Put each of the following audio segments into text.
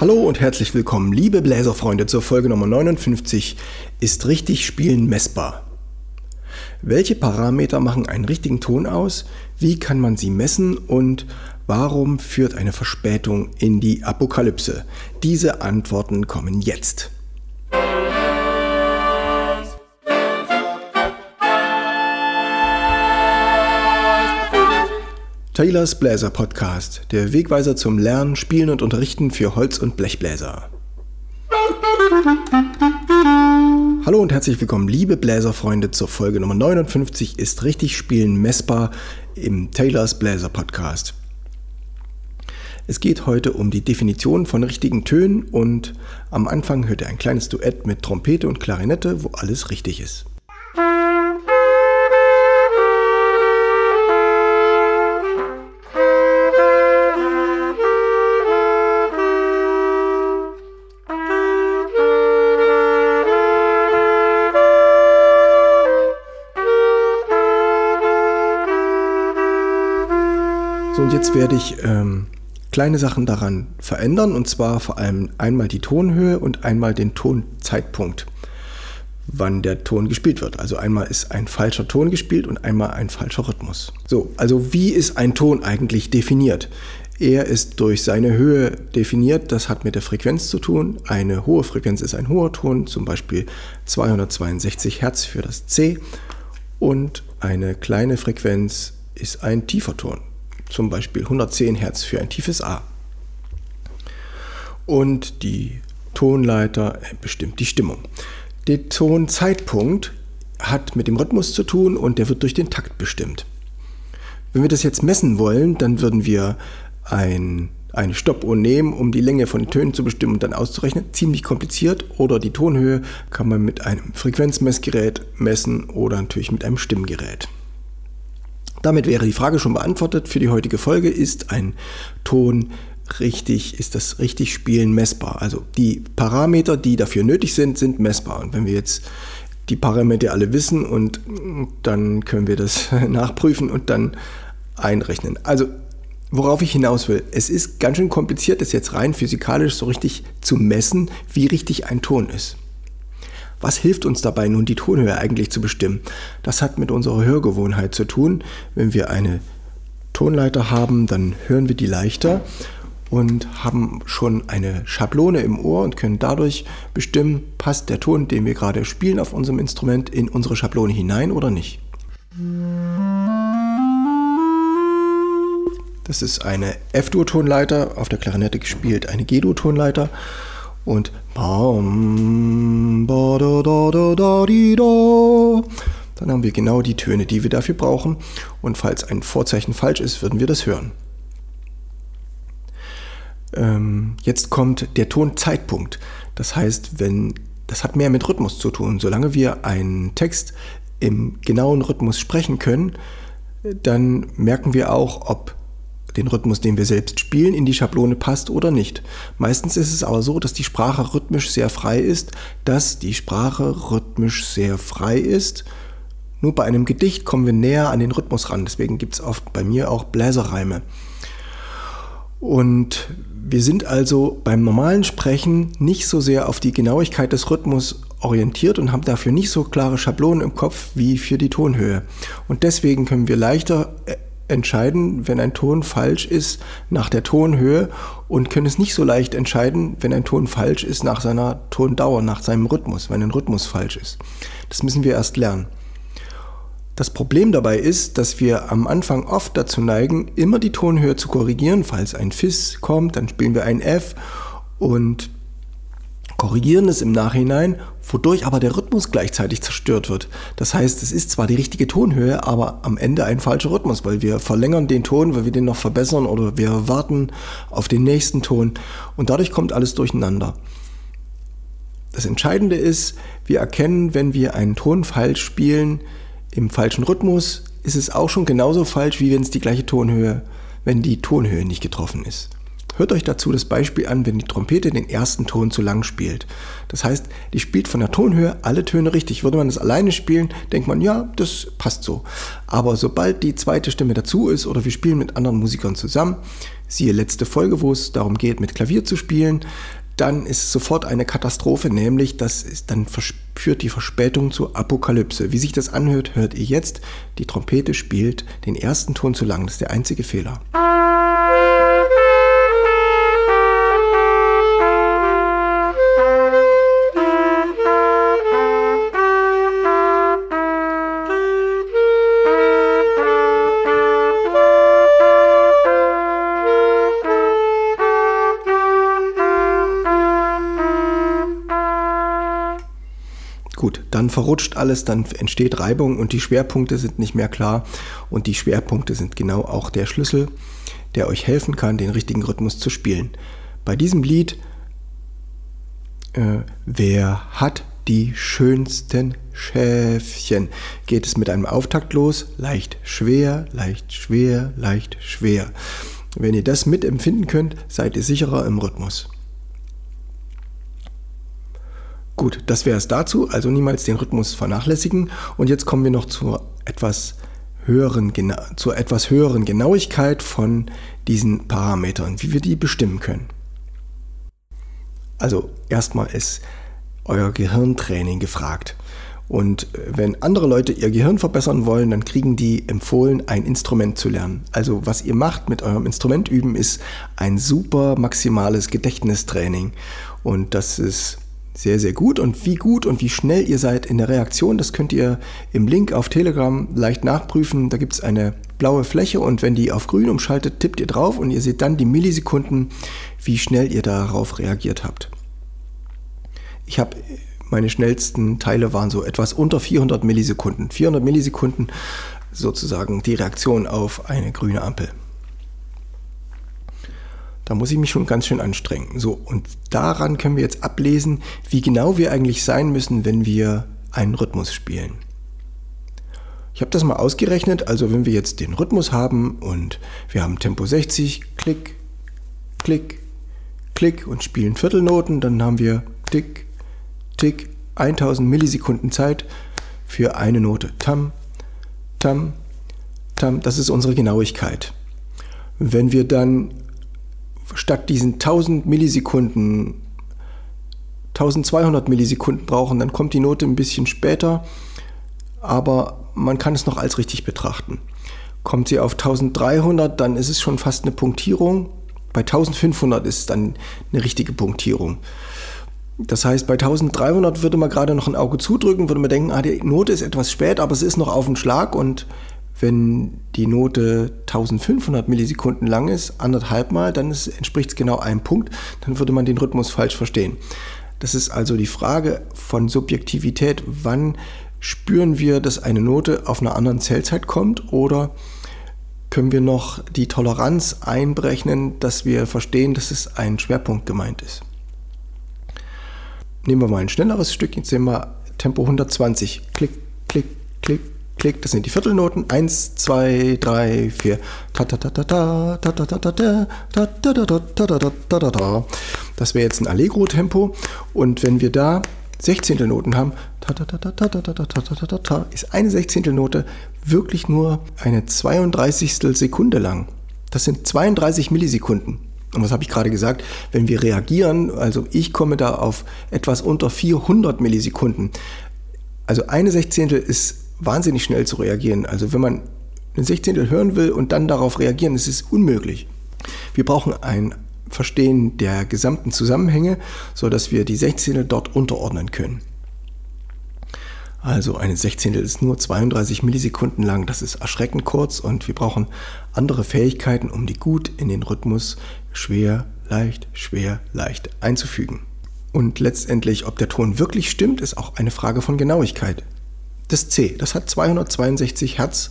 Hallo und herzlich willkommen, liebe Bläserfreunde, zur Folge Nummer 59. Ist richtig Spielen messbar? Welche Parameter machen einen richtigen Ton aus? Wie kann man sie messen? Und warum führt eine Verspätung in die Apokalypse? Diese Antworten kommen jetzt. Taylors Bläser Podcast, der Wegweiser zum Lernen, Spielen und Unterrichten für Holz- und Blechbläser. Hallo und herzlich willkommen, liebe Bläserfreunde, zur Folge Nummer 59 ist richtig Spielen messbar im Taylors Bläser Podcast. Es geht heute um die Definition von richtigen Tönen und am Anfang hört ihr ein kleines Duett mit Trompete und Klarinette, wo alles richtig ist. So, und jetzt werde ich ähm, kleine Sachen daran verändern, und zwar vor allem einmal die Tonhöhe und einmal den Tonzeitpunkt, wann der Ton gespielt wird. Also einmal ist ein falscher Ton gespielt und einmal ein falscher Rhythmus. So, also wie ist ein Ton eigentlich definiert? Er ist durch seine Höhe definiert, das hat mit der Frequenz zu tun. Eine hohe Frequenz ist ein hoher Ton, zum Beispiel 262 Hertz für das C. Und eine kleine Frequenz ist ein tiefer Ton zum Beispiel 110 Hertz für ein tiefes A. Und die Tonleiter bestimmt die Stimmung. Der Tonzeitpunkt hat mit dem Rhythmus zu tun und der wird durch den Takt bestimmt. Wenn wir das jetzt messen wollen, dann würden wir ein, eine Stoppuhr nehmen, um die Länge von Tönen zu bestimmen und dann auszurechnen. Ziemlich kompliziert. Oder die Tonhöhe kann man mit einem Frequenzmessgerät messen oder natürlich mit einem Stimmgerät. Damit wäre die Frage schon beantwortet für die heutige Folge. Ist ein Ton richtig, ist das richtig Spielen messbar? Also die Parameter, die dafür nötig sind, sind messbar. Und wenn wir jetzt die Parameter alle wissen und dann können wir das nachprüfen und dann einrechnen. Also worauf ich hinaus will, es ist ganz schön kompliziert, das jetzt rein physikalisch so richtig zu messen, wie richtig ein Ton ist. Was hilft uns dabei nun, die Tonhöhe eigentlich zu bestimmen? Das hat mit unserer Hörgewohnheit zu tun. Wenn wir eine Tonleiter haben, dann hören wir die leichter und haben schon eine Schablone im Ohr und können dadurch bestimmen, passt der Ton, den wir gerade spielen auf unserem Instrument, in unsere Schablone hinein oder nicht. Das ist eine F-Dur-Tonleiter, auf der Klarinette gespielt eine G-Dur-Tonleiter und dann haben wir genau die Töne, die wir dafür brauchen. Und falls ein Vorzeichen falsch ist, würden wir das hören. Ähm, jetzt kommt der Tonzeitpunkt. Das heißt, wenn das hat mehr mit Rhythmus zu tun. Solange wir einen Text im genauen Rhythmus sprechen können, dann merken wir auch, ob den Rhythmus, den wir selbst spielen, in die Schablone passt oder nicht. Meistens ist es aber so, dass die Sprache rhythmisch sehr frei ist, dass die Sprache rhythmisch sehr frei ist. Nur bei einem Gedicht kommen wir näher an den Rhythmus ran. Deswegen gibt es oft bei mir auch Bläserreime. Und wir sind also beim normalen Sprechen nicht so sehr auf die Genauigkeit des Rhythmus orientiert und haben dafür nicht so klare Schablonen im Kopf wie für die Tonhöhe. Und deswegen können wir leichter äh, entscheiden, wenn ein Ton falsch ist, nach der Tonhöhe und können es nicht so leicht entscheiden, wenn ein Ton falsch ist, nach seiner Tondauer, nach seinem Rhythmus, wenn ein Rhythmus falsch ist. Das müssen wir erst lernen. Das Problem dabei ist, dass wir am Anfang oft dazu neigen, immer die Tonhöhe zu korrigieren. Falls ein Fis kommt, dann spielen wir ein F und korrigieren es im Nachhinein, wodurch aber der Rhythmus gleichzeitig zerstört wird. Das heißt, es ist zwar die richtige Tonhöhe, aber am Ende ein falscher Rhythmus, weil wir verlängern den Ton, weil wir den noch verbessern oder wir warten auf den nächsten Ton und dadurch kommt alles durcheinander. Das Entscheidende ist, wir erkennen, wenn wir einen Ton falsch spielen, im falschen Rhythmus, ist es auch schon genauso falsch, wie wenn es die gleiche Tonhöhe, wenn die Tonhöhe nicht getroffen ist. Hört euch dazu das Beispiel an, wenn die Trompete den ersten Ton zu lang spielt. Das heißt, die spielt von der Tonhöhe alle Töne richtig. Würde man das alleine spielen, denkt man, ja, das passt so. Aber sobald die zweite Stimme dazu ist oder wir spielen mit anderen Musikern zusammen, siehe letzte Folge, wo es darum geht, mit Klavier zu spielen, dann ist es sofort eine Katastrophe, nämlich das ist, dann führt die Verspätung zur Apokalypse. Wie sich das anhört, hört ihr jetzt. Die Trompete spielt den ersten Ton zu lang. Das ist der einzige Fehler. Dann verrutscht alles, dann entsteht Reibung und die Schwerpunkte sind nicht mehr klar. Und die Schwerpunkte sind genau auch der Schlüssel, der euch helfen kann, den richtigen Rhythmus zu spielen. Bei diesem Lied, äh, wer hat die schönsten Schäfchen, geht es mit einem Auftakt los, leicht schwer, leicht schwer, leicht schwer. Wenn ihr das mitempfinden könnt, seid ihr sicherer im Rhythmus. Gut, das wäre es dazu, also niemals den Rhythmus vernachlässigen. Und jetzt kommen wir noch zur etwas höheren, zur etwas höheren Genauigkeit von diesen Parametern, wie wir die bestimmen können. Also erstmal ist euer Gehirntraining gefragt. Und wenn andere Leute ihr Gehirn verbessern wollen, dann kriegen die empfohlen, ein Instrument zu lernen. Also was ihr macht mit eurem Instrument üben, ist ein super maximales Gedächtnistraining. Und das ist sehr, sehr gut. Und wie gut und wie schnell ihr seid in der Reaktion, das könnt ihr im Link auf Telegram leicht nachprüfen. Da gibt es eine blaue Fläche und wenn die auf grün umschaltet, tippt ihr drauf und ihr seht dann die Millisekunden, wie schnell ihr darauf reagiert habt. Ich habe meine schnellsten Teile waren so etwas unter 400 Millisekunden. 400 Millisekunden sozusagen die Reaktion auf eine grüne Ampel. Da muss ich mich schon ganz schön anstrengen. So, und daran können wir jetzt ablesen, wie genau wir eigentlich sein müssen, wenn wir einen Rhythmus spielen. Ich habe das mal ausgerechnet, also wenn wir jetzt den Rhythmus haben und wir haben Tempo 60, Klick, Klick, Klick und spielen Viertelnoten, dann haben wir Tick, Tick, 1000 Millisekunden Zeit für eine Note. Tam, Tam, Tam, das ist unsere Genauigkeit. Wenn wir dann statt diesen 1000 Millisekunden 1200 Millisekunden brauchen, dann kommt die Note ein bisschen später, aber man kann es noch als richtig betrachten. Kommt sie auf 1300, dann ist es schon fast eine Punktierung. Bei 1500 ist es dann eine richtige Punktierung. Das heißt, bei 1300 würde man gerade noch ein Auge zudrücken, würde man denken, ah, die Note ist etwas spät, aber es ist noch auf den Schlag und wenn die Note 1500 Millisekunden lang ist, anderthalb Mal, dann entspricht es genau einem Punkt, dann würde man den Rhythmus falsch verstehen. Das ist also die Frage von Subjektivität, wann spüren wir, dass eine Note auf einer anderen Zählzeit kommt oder können wir noch die Toleranz einberechnen, dass wir verstehen, dass es ein Schwerpunkt gemeint ist. Nehmen wir mal ein schnelleres Stück, jetzt sehen wir Tempo 120. Klick, klick, klick, Klick, das sind die Viertelnoten. Eins, zwei, drei, vier. Das wäre jetzt ein Allegro-Tempo. Und wenn wir da Sechzehntelnoten haben, ist eine Sechzehntelnote wirklich nur eine 32. Sekunde lang. Das sind 32 Millisekunden. Und was habe ich gerade gesagt? Wenn wir reagieren, also ich komme da auf etwas unter 400 Millisekunden. Also eine Sechzehntel ist wahnsinnig schnell zu reagieren. Also wenn man ein Sechzehntel hören will und dann darauf reagieren, ist unmöglich. Wir brauchen ein Verstehen der gesamten Zusammenhänge, sodass wir die Sechzehntel dort unterordnen können. Also eine Sechzehntel ist nur 32 Millisekunden lang, das ist erschreckend kurz und wir brauchen andere Fähigkeiten, um die gut in den Rhythmus schwer, leicht, schwer, leicht einzufügen. Und letztendlich, ob der Ton wirklich stimmt, ist auch eine Frage von Genauigkeit das C, das hat 262 Hertz.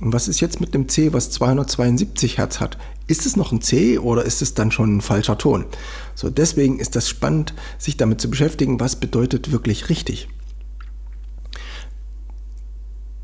Und was ist jetzt mit dem C, was 272 Hertz hat? Ist es noch ein C oder ist es dann schon ein falscher Ton? So, deswegen ist das spannend, sich damit zu beschäftigen, was bedeutet wirklich richtig.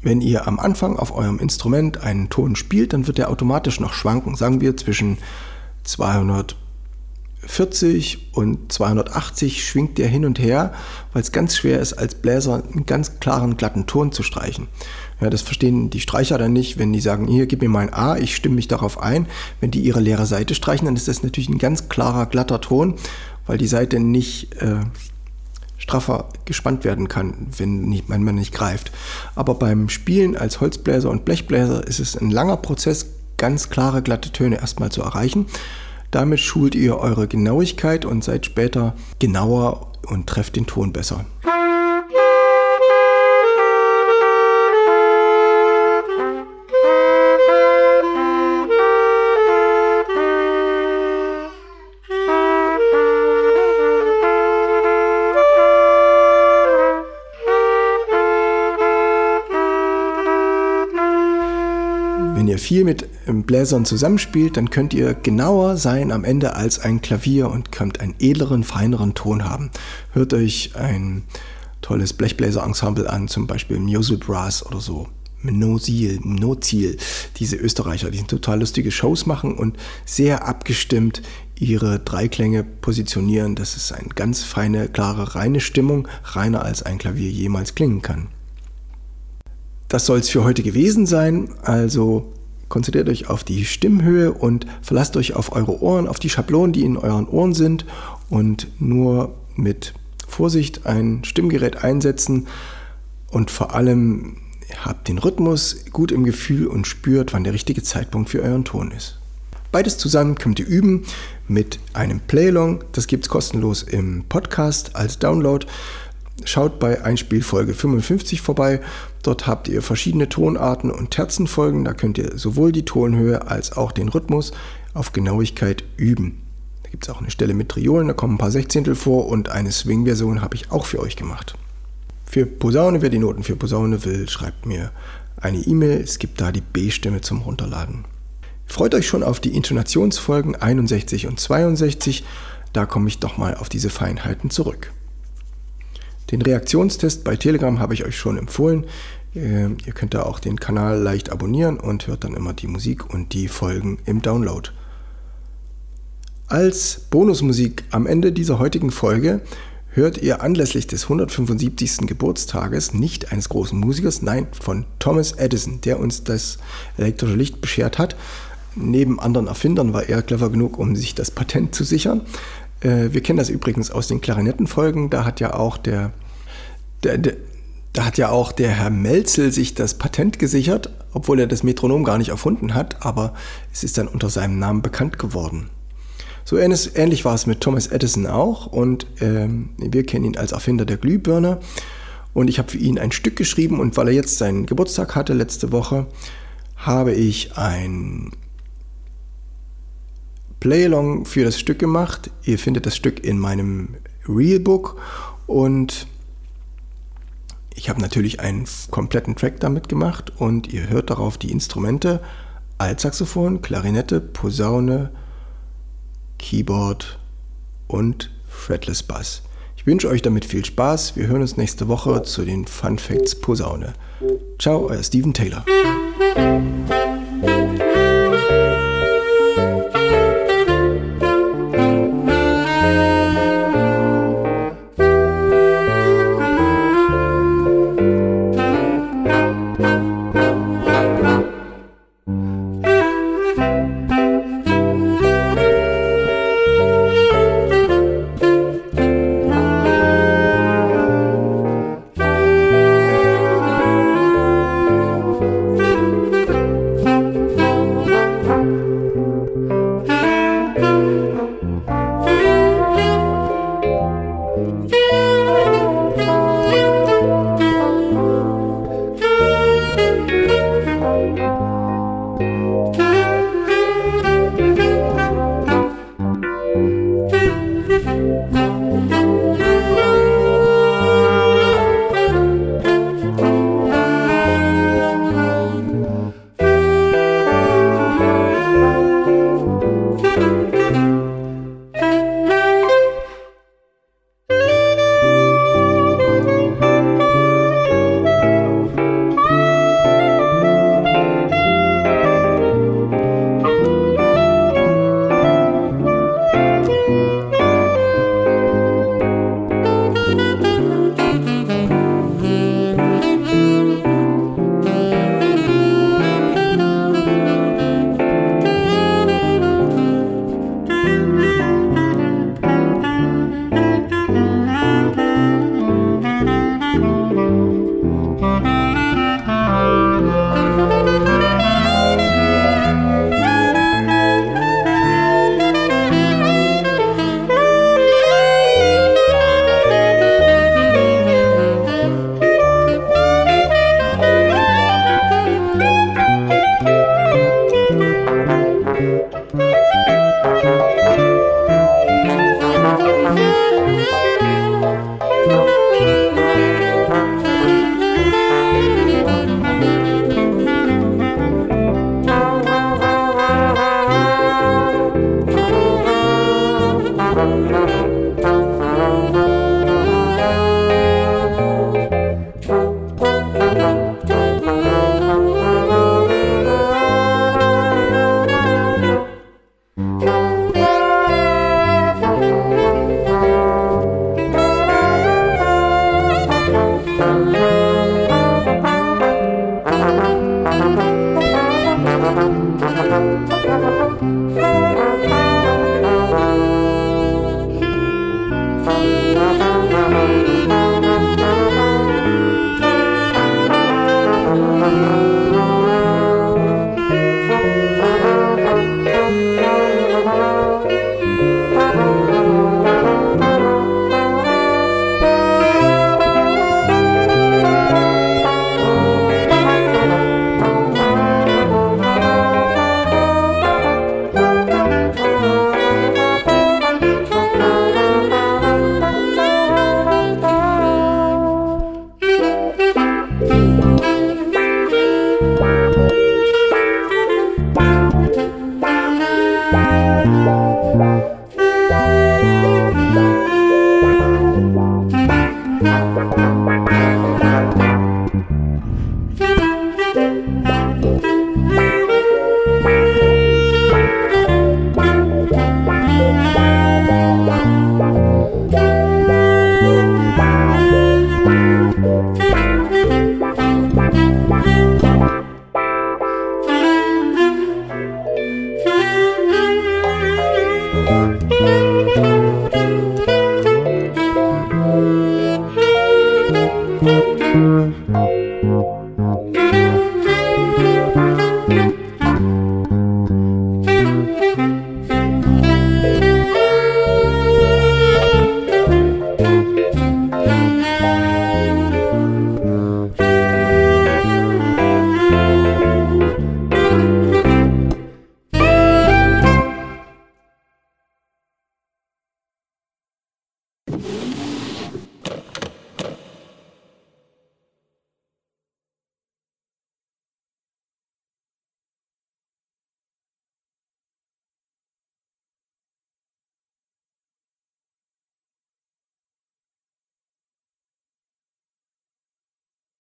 Wenn ihr am Anfang auf eurem Instrument einen Ton spielt, dann wird er automatisch noch schwanken, sagen wir zwischen 240 und 280 schwingt der hin und her, weil es ganz schwer ist, als Bläser einen ganz klaren, glatten Ton zu streichen. Ja, das verstehen die Streicher dann nicht, wenn die sagen, hier, gib mir mal ein A, ich stimme mich darauf ein. Wenn die ihre leere Seite streichen, dann ist das natürlich ein ganz klarer, glatter Ton, weil die Seite nicht äh, straffer gespannt werden kann, wenn, nicht, wenn man nicht greift. Aber beim Spielen als Holzbläser und Blechbläser ist es ein langer Prozess, ganz klare, glatte Töne erstmal zu erreichen. Damit schult ihr eure Genauigkeit und seid später genauer und trefft den Ton besser. viel mit ähm, Bläsern zusammenspielt, dann könnt ihr genauer sein am Ende als ein Klavier und könnt einen edleren, feineren Ton haben. Hört euch ein tolles Blechbläser-Ensemble an, zum Beispiel Musel Brass oder so. Nozil, Nozil, diese Österreicher, die total lustige Shows machen und sehr abgestimmt ihre Dreiklänge positionieren. Das ist eine ganz feine, klare, reine Stimmung, reiner als ein Klavier jemals klingen kann. Das soll es für heute gewesen sein. Also Konzentriert euch auf die Stimmhöhe und verlasst euch auf eure Ohren, auf die Schablonen, die in euren Ohren sind und nur mit Vorsicht ein Stimmgerät einsetzen und vor allem habt den Rhythmus gut im Gefühl und spürt, wann der richtige Zeitpunkt für euren Ton ist. Beides zusammen könnt ihr üben mit einem Playlong. Das gibt es kostenlos im Podcast als Download. Schaut bei Einspielfolge 55 vorbei. Dort habt ihr verschiedene Tonarten und Terzenfolgen. Da könnt ihr sowohl die Tonhöhe als auch den Rhythmus auf Genauigkeit üben. Da gibt es auch eine Stelle mit Triolen, da kommen ein paar Sechzehntel vor und eine Swing-Version habe ich auch für euch gemacht. Für Posaune, wer die Noten für Posaune will, schreibt mir eine E-Mail. Es gibt da die B-Stimme zum Runterladen. Freut euch schon auf die Intonationsfolgen 61 und 62. Da komme ich doch mal auf diese Feinheiten zurück. Den Reaktionstest bei Telegram habe ich euch schon empfohlen. Ähm, ihr könnt da auch den Kanal leicht abonnieren und hört dann immer die Musik und die Folgen im Download. Als Bonusmusik am Ende dieser heutigen Folge hört ihr anlässlich des 175. Geburtstages nicht eines großen Musikers, nein, von Thomas Edison, der uns das elektrische Licht beschert hat. Neben anderen Erfindern war er clever genug, um sich das Patent zu sichern. Äh, wir kennen das übrigens aus den Klarinettenfolgen. Da hat ja auch der der, da hat ja auch der Herr Melzel sich das Patent gesichert, obwohl er das Metronom gar nicht erfunden hat, aber es ist dann unter seinem Namen bekannt geworden. So ähnlich war es mit Thomas Edison auch und ähm, wir kennen ihn als Erfinder der Glühbirne. Und ich habe für ihn ein Stück geschrieben und weil er jetzt seinen Geburtstag hatte letzte Woche, habe ich ein Playalong für das Stück gemacht. Ihr findet das Stück in meinem Realbook und ich habe natürlich einen kompletten Track damit gemacht und ihr hört darauf die Instrumente Altsaxophon, Klarinette, Posaune, Keyboard und Fretless Bass. Ich wünsche euch damit viel Spaß. Wir hören uns nächste Woche zu den Fun Facts Posaune. Ciao, euer Steven Taylor.